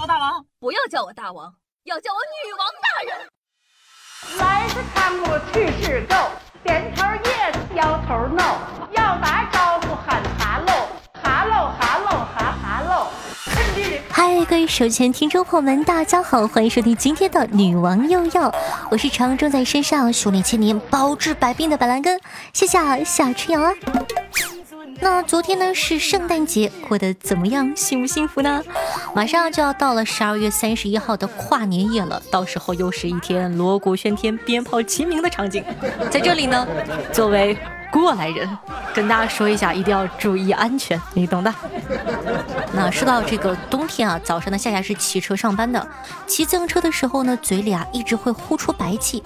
我大王，不要叫我大王，要叫我女王大人。来是看我去是 go，点头 yes，摇头 no，要打招呼喊哈喽，哈喽哈喽哈哈喽。嗨，各位手机听众朋友们，大家好，欢迎收听今天的女王又要，我是常种在身上，修炼千年，包治百病的板蓝根，谢谢小春阳啊。那昨天呢是圣诞节，过得怎么样？幸不幸福呢？马上就要到了十二月三十一号的跨年夜了，到时候又是一天锣鼓喧天、鞭炮齐鸣的场景。在这里呢，作为过来人，跟大家说一下，一定要注意安全，你懂的。那说到这个冬天啊，早上呢夏夏是骑车上班的，骑自行车的时候呢，嘴里啊一直会呼出白气，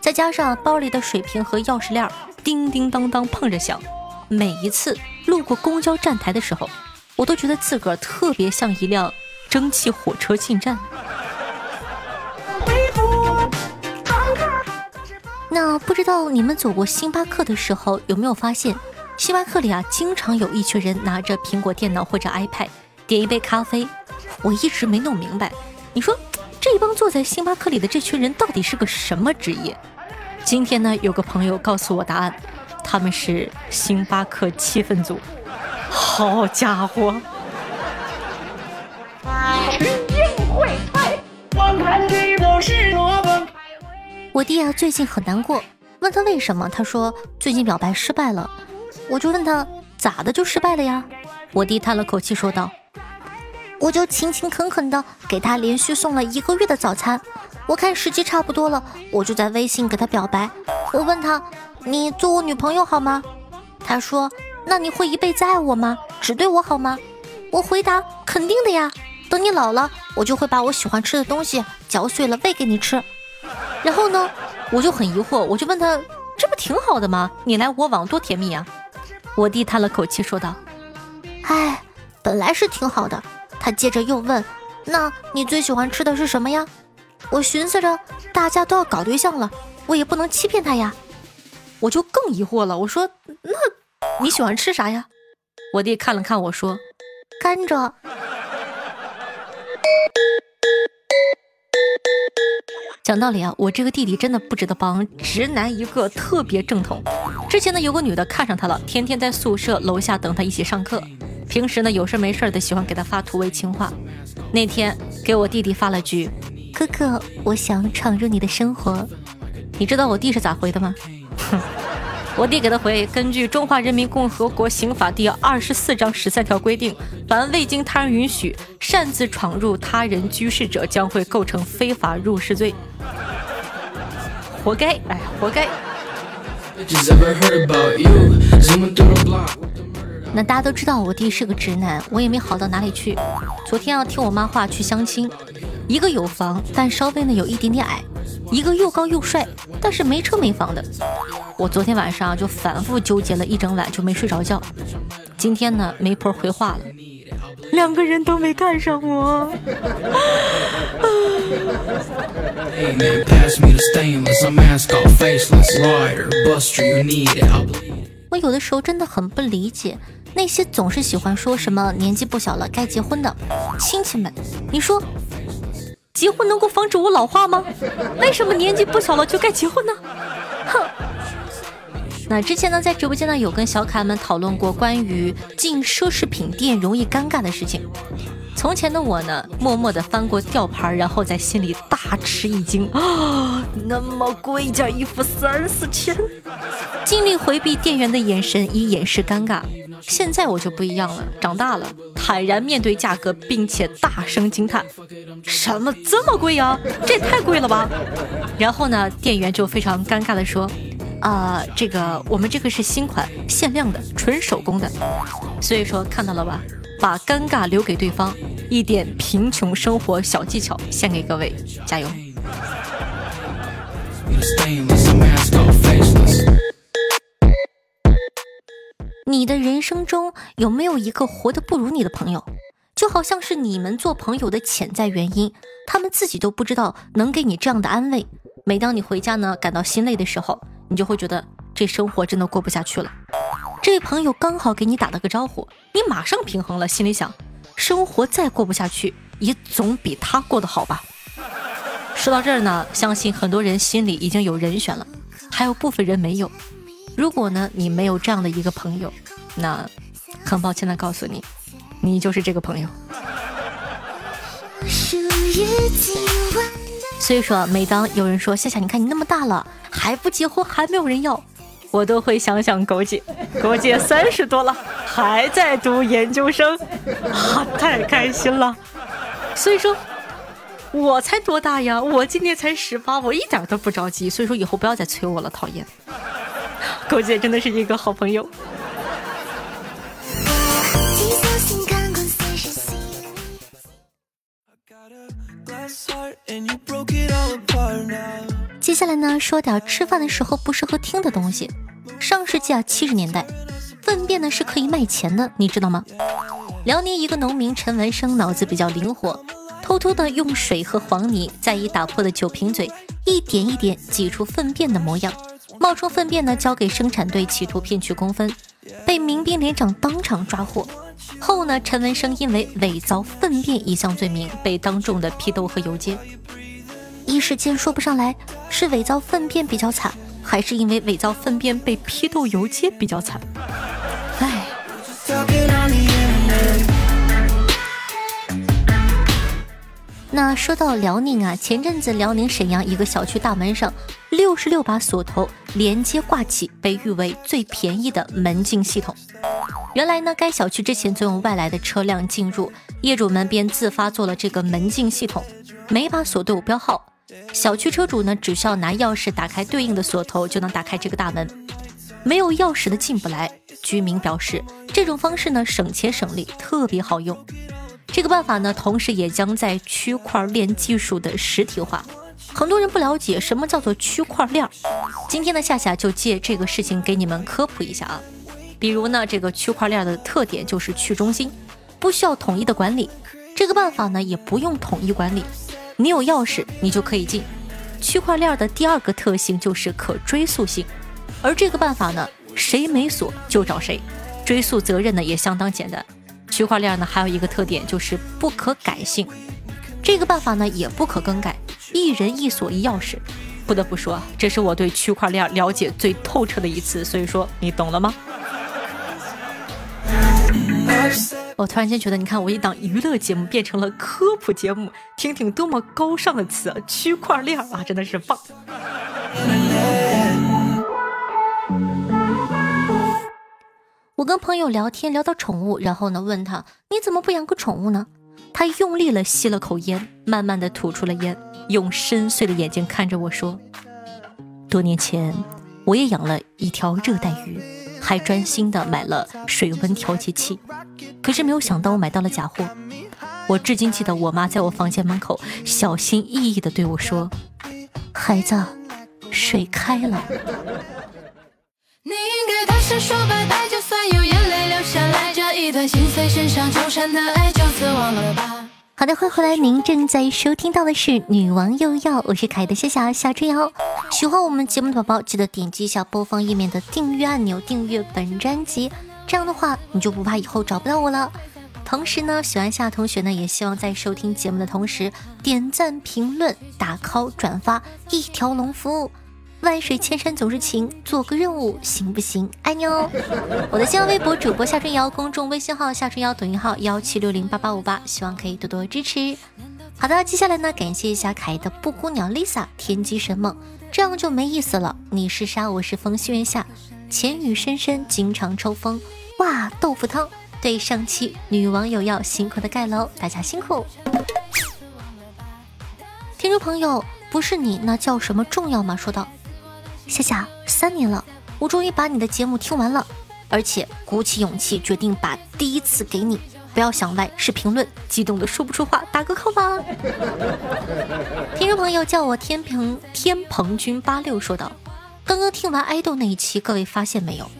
再加上包里的水瓶和钥匙链叮叮当当碰着响。每一次路过公交站台的时候，我都觉得自个儿特别像一辆蒸汽火车进站。那不知道你们走过星巴克的时候，有没有发现，星巴克里啊，经常有一群人拿着苹果电脑或者 iPad 点一杯咖啡。我一直没弄明白，你说这帮坐在星巴克里的这群人到底是个什么职业？今天呢，有个朋友告诉我答案。他们是星巴克气氛组，好家伙！我弟啊，最近很难过，问他为什么，他说最近表白失败了。我就问他咋的就失败了呀？我弟叹了口气说道：“我就勤勤恳恳的给他连续送了一个月的早餐，我看时机差不多了，我就在微信给他表白。我问他。”你做我女朋友好吗？他说：“那你会一辈子爱我吗？只对我好吗？”我回答：“肯定的呀。等你老了，我就会把我喜欢吃的东西嚼碎了喂给你吃。”然后呢，我就很疑惑，我就问他：“这不挺好的吗？你来我往多甜蜜啊！”我弟叹了口气说道：“唉，本来是挺好的。”他接着又问：“那你最喜欢吃的是什么呀？”我寻思着，大家都要搞对象了，我也不能欺骗他呀。我就更疑惑了，我说：“那你喜欢吃啥呀？”我弟看了看我说：“甘蔗。”讲道理啊，我这个弟弟真的不值得帮，直男一个，特别正统。之前呢，有个女的看上他了，天天在宿舍楼下等他一起上课，平时呢有事没事的喜欢给他发土味情话。那天给我弟弟发了句：“哥哥，我想闯入你的生活。”你知道我弟是咋回的吗？哼，我弟给他回：根据《中华人民共和国刑法》第二十四章十三条规定，凡未经他人允许擅自闯入他人居室者，将会构成非法入室罪。活该！哎，活该！那大家都知道我弟是个直男，我也没好到哪里去。昨天要听我妈话去相亲，一个有房，但稍微呢有一点点矮。一个又高又帅，但是没车没房的，我昨天晚上就反复纠结了一整晚，就没睡着觉。今天呢，媒婆回话了，两个人都没看上我。我有的时候真的很不理解那些总是喜欢说什么年纪不小了该结婚的亲戚们，你说。结婚能够防止我老化吗？为什么年纪不小了就该结婚呢？哼！那之前呢，在直播间呢有跟小可爱们讨论过关于进奢侈品店容易尴尬的事情。从前的我呢，默默地翻过吊牌，然后在心里大吃一惊啊！那么贵一件衣服三四千，尽力回避店员的眼神以掩饰尴尬。现在我就不一样了，长大了，坦然面对价格，并且大声惊叹：“什么这么贵呀？这也太贵了吧！”然后呢，店员就非常尴尬的说：“啊，这个我们这个是新款，限量的，纯手工的。所以说看到了吧，把尴尬留给对方，一点贫穷生活小技巧献给各位，加油！”你的人生中有没有一个活得不如你的朋友？就好像是你们做朋友的潜在原因，他们自己都不知道能给你这样的安慰。每当你回家呢感到心累的时候，你就会觉得这生活真的过不下去了。这位朋友刚好给你打了个招呼，你马上平衡了，心里想：生活再过不下去，也总比他过得好吧。说到这儿呢，相信很多人心里已经有人选了，还有部分人没有。如果呢你没有这样的一个朋友，那很抱歉的告诉你，你就是这个朋友。所以说，每当有人说夏夏，你看你那么大了还不结婚，还没有人要，我都会想想狗姐，狗姐三十多了还在读研究生，啊，太开心了。所以说，我才多大呀？我今年才十八，我一点都不着急。所以说，以后不要再催我了，讨厌。狗姐真的是一个好朋友。接下来呢，说点吃饭的时候不适合听的东西。上世纪啊，七十年代，粪便呢是可以卖钱的，你知道吗？辽宁一个农民陈文生脑子比较灵活，偷偷的用水和黄泥，再以打破的酒瓶嘴一点一点挤出粪便的模样，冒充粪便呢交给生产队，企图骗取工分，被民兵连长当场抓获。后呢，陈文生因为伪造粪便一项罪名被当众的批斗和游街。一时间说不上来是伪造粪便比较惨，还是因为伪造粪便被批斗游街比较惨。那说到辽宁啊，前阵子辽宁沈阳一个小区大门上六十六把锁头连接挂起，被誉为最便宜的门禁系统。原来呢，该小区之前总有外来的车辆进入，业主们便自发做了这个门禁系统，每把锁都有标号，小区车主呢只需要拿钥匙打开对应的锁头，就能打开这个大门，没有钥匙的进不来。居民表示，这种方式呢省钱省力，特别好用。这个办法呢，同时也将在区块链技术的实体化。很多人不了解什么叫做区块链，今天呢，夏夏就借这个事情给你们科普一下啊。比如呢，这个区块链的特点就是去中心，不需要统一的管理。这个办法呢，也不用统一管理，你有钥匙，你就可以进。区块链的第二个特性就是可追溯性，而这个办法呢，谁没锁就找谁，追溯责任呢也相当简单。区块链呢还有一个特点就是不可改性，这个办法呢也不可更改，一人一锁一钥匙。不得不说，这是我对区块链了解最透彻的一次，所以说你懂了吗？我突然间觉得，你看我一档娱乐节目变成了科普节目，听听多么高尚的词，区块链啊，真的是棒。我跟朋友聊天聊到宠物，然后呢问他你怎么不养个宠物呢？他用力了吸了口烟，慢慢的吐出了烟，用深邃的眼睛看着我说：多年前我也养了一条热带鱼。还专心的买了水温调节器，可是没有想到我买到了假货。我至今记得我妈在我房间门口小心翼翼的对我说：“孩子，水开了。”你应该大声说拜拜就有眼泪流下来，这一段心碎、身上纠缠的爱，就此忘了吧好的，欢迎回来！您正在收听到的是《女王又要》，我是凯的夏夏夏春瑶。喜欢我们节目的宝宝，记得点击一下播放页面的订阅按钮，订阅本专辑。这样的话，你就不怕以后找不到我了。同时呢，喜欢夏同学呢，也希望在收听节目的同时点赞、评论、打 call、转发，一条龙服务。万水千山总是情，做个任务行不行？爱你哦！我的新浪微博主播夏春瑶，公众微信号夏春瑶，抖音号幺七六零八八五八，希望可以多多支持。好的，接下来呢，感谢一下凯的布谷鸟 Lisa，天机神梦，这样就没意思了。你是沙，我是风，心愿下，浅雨深深，经常抽风。哇，豆腐汤！对上期女网友要辛苦的盖楼，大家辛苦。听众朋友，不是你那叫什么重要吗？说道。夏夏，三年了，我终于把你的节目听完了，而且鼓起勇气决定把第一次给你。不要想歪，是评论，激动的说不出话，打个 call 吧。听众朋友叫我天平天蓬君八六说道：“刚刚听完爱豆那一期，各位发现没有？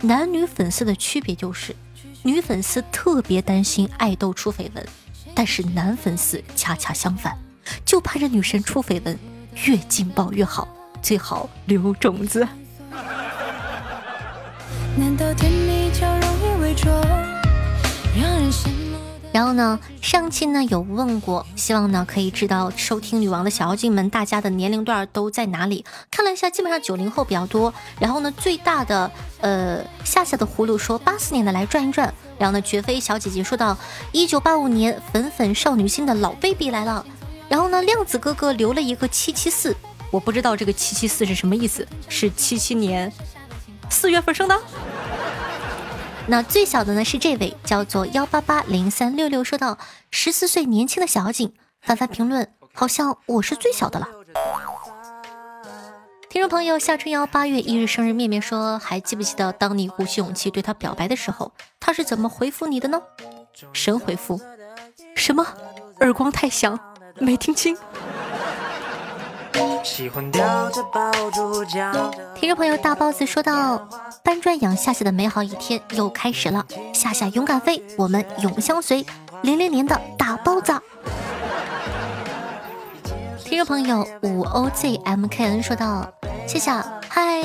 男女粉丝的区别就是，女粉丝特别担心爱豆出绯闻，但是男粉丝恰恰相反，就盼着女神出绯闻，越劲爆越好。”最好留种子。然后呢，上期呢有问过，希望呢可以知道收听女王的小妖精们，大家的年龄段都在哪里？看了一下，基本上九零后比较多。然后呢，最大的呃夏夏的葫芦说八四年的来转一转。然后呢，绝非小姐姐说到一九八五年粉粉少女心的老 baby 来了。然后呢，量子哥哥留了一个七七四，我不知道这个七七四是什么意思，是七七年四月份生的？那最小的呢是这位，叫做幺八八零三六六，说到十四岁年轻的小景，翻翻评论，好像我是最小的了。听众朋友夏春瑶八月一日生日，面面说还记不记得当你鼓起勇气对他表白的时候，他是怎么回复你的呢？神回复，什么？耳光太响，没听清。喜欢叼着爆竹叫听众朋友大包子说到。搬砖养夏夏的美好一天又开始了，夏夏勇敢飞，我们永相随。零零年的大包子。听众朋友五 o z m k n 说道：夏夏，嗨，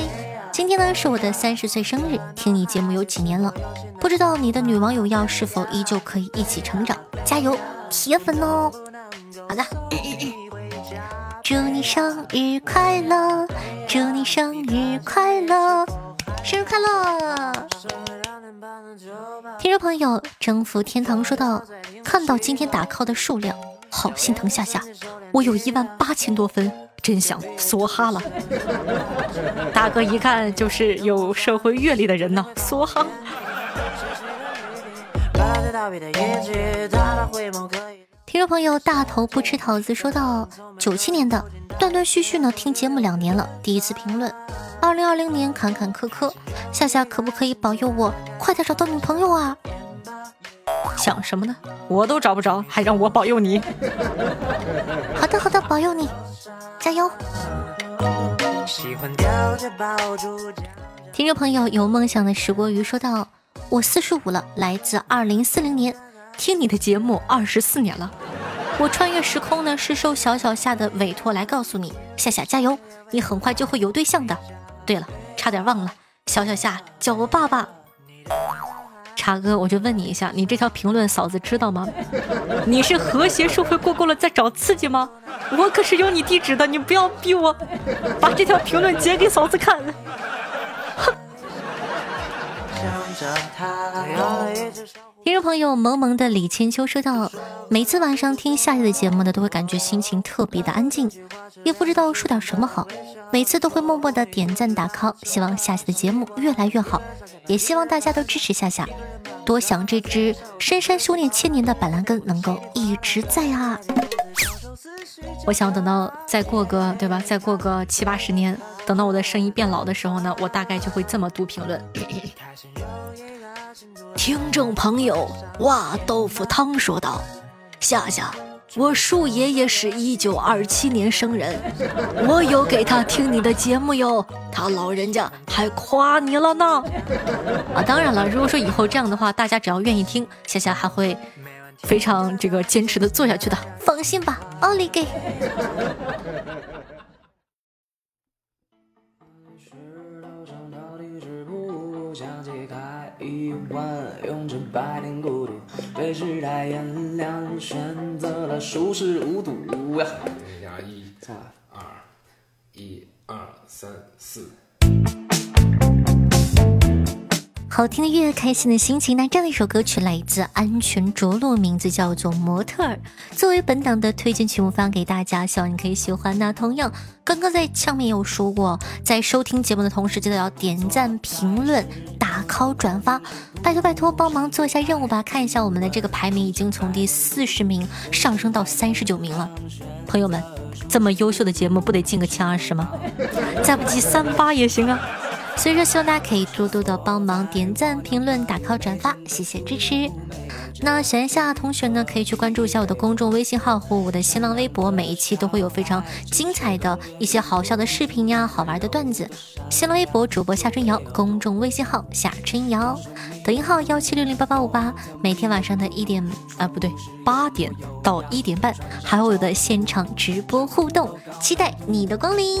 今天呢是我的三十岁生日，听你节目有几年了，不知道你的女网友要是否依旧可以一起成长，加油，铁粉哦。好的，祝你生日快乐，祝你生日快乐。生日快乐！听众朋友，征服天堂说道：“看到今天打 call 的数量，好心疼夏夏，我有一万八千多分，真想梭哈了。大哥一看就是有社会阅历的人呢，梭哈。听众朋友，大头不吃桃子说道：“九七年的，断断续续呢，听节目两年了，第一次评论。二零二零年坎坎坷坷，夏夏可不可以保佑我快点找到女朋友啊？想什么呢？我都找不着，还让我保佑你？好的好的，保佑你，加油！听众朋友有梦想的石锅鱼说道：“我四十五了，来自二零四零年，听你的节目二十四年了。我穿越时空呢，是受小小夏的委托来告诉你，夏夏加油，你很快就会有对象的。”对了，差点忘了，小小夏叫我爸爸。茶哥，我就问你一下，你这条评论嫂子知道吗？你是和谐社会过够了在找刺激吗？我可是有你地址的，你不要逼我，把这条评论截给嫂子看。哼。听众朋友萌萌的李千秋说道：“每次晚上听夏夏的节目呢，都会感觉心情特别的安静，也不知道说点什么好。每次都会默默的点赞打 call，希望夏夏的节目越来越好，也希望大家都支持夏夏。多想这只深山修炼千年的板蓝根能够一直在啊！我想等到再过个对吧，再过个七八十年，等到我的声音变老的时候呢，我大概就会这么读评论。”听众朋友，哇豆腐汤说道：“夏夏，我树爷爷是一九二七年生人，我有给他听你的节目哟，他老人家还夸你了呢。啊，当然了，如果说以后这样的话，大家只要愿意听，夏夏还会非常这个坚持的做下去的，放心吧，奥利给。”被时代炎凉，选择了熟视无睹呀。一、二、一、二、三、四。好听的乐，开心的心情。那这样的一首歌曲来自安全着陆，名字叫做《模特儿》，作为本档的推荐曲目发给大家，希望你可以喜欢。那同样，刚刚在上面有说过，在收听节目的同时，记得要点赞、评论、打 call、转发，拜托拜托，帮忙做一下任务吧。看一下我们的这个排名，已经从第四十名上升到三十九名了。朋友们，这么优秀的节目，不得进个前二十吗？再不济三八也行啊。所以说，希望大家可以多多的帮忙点赞、评论、打 call、转发，谢谢支持。那喜欢夏同学呢，可以去关注一下我的公众微信号和我的新浪微博，每一期都会有非常精彩的一些好笑的视频呀、好玩的段子。新浪微博主播夏春瑶，公众微信号夏春瑶，抖音号幺七六零八八五八，每天晚上的一点啊不对八点到一点半，还有我的现场直播互动，期待你的光临。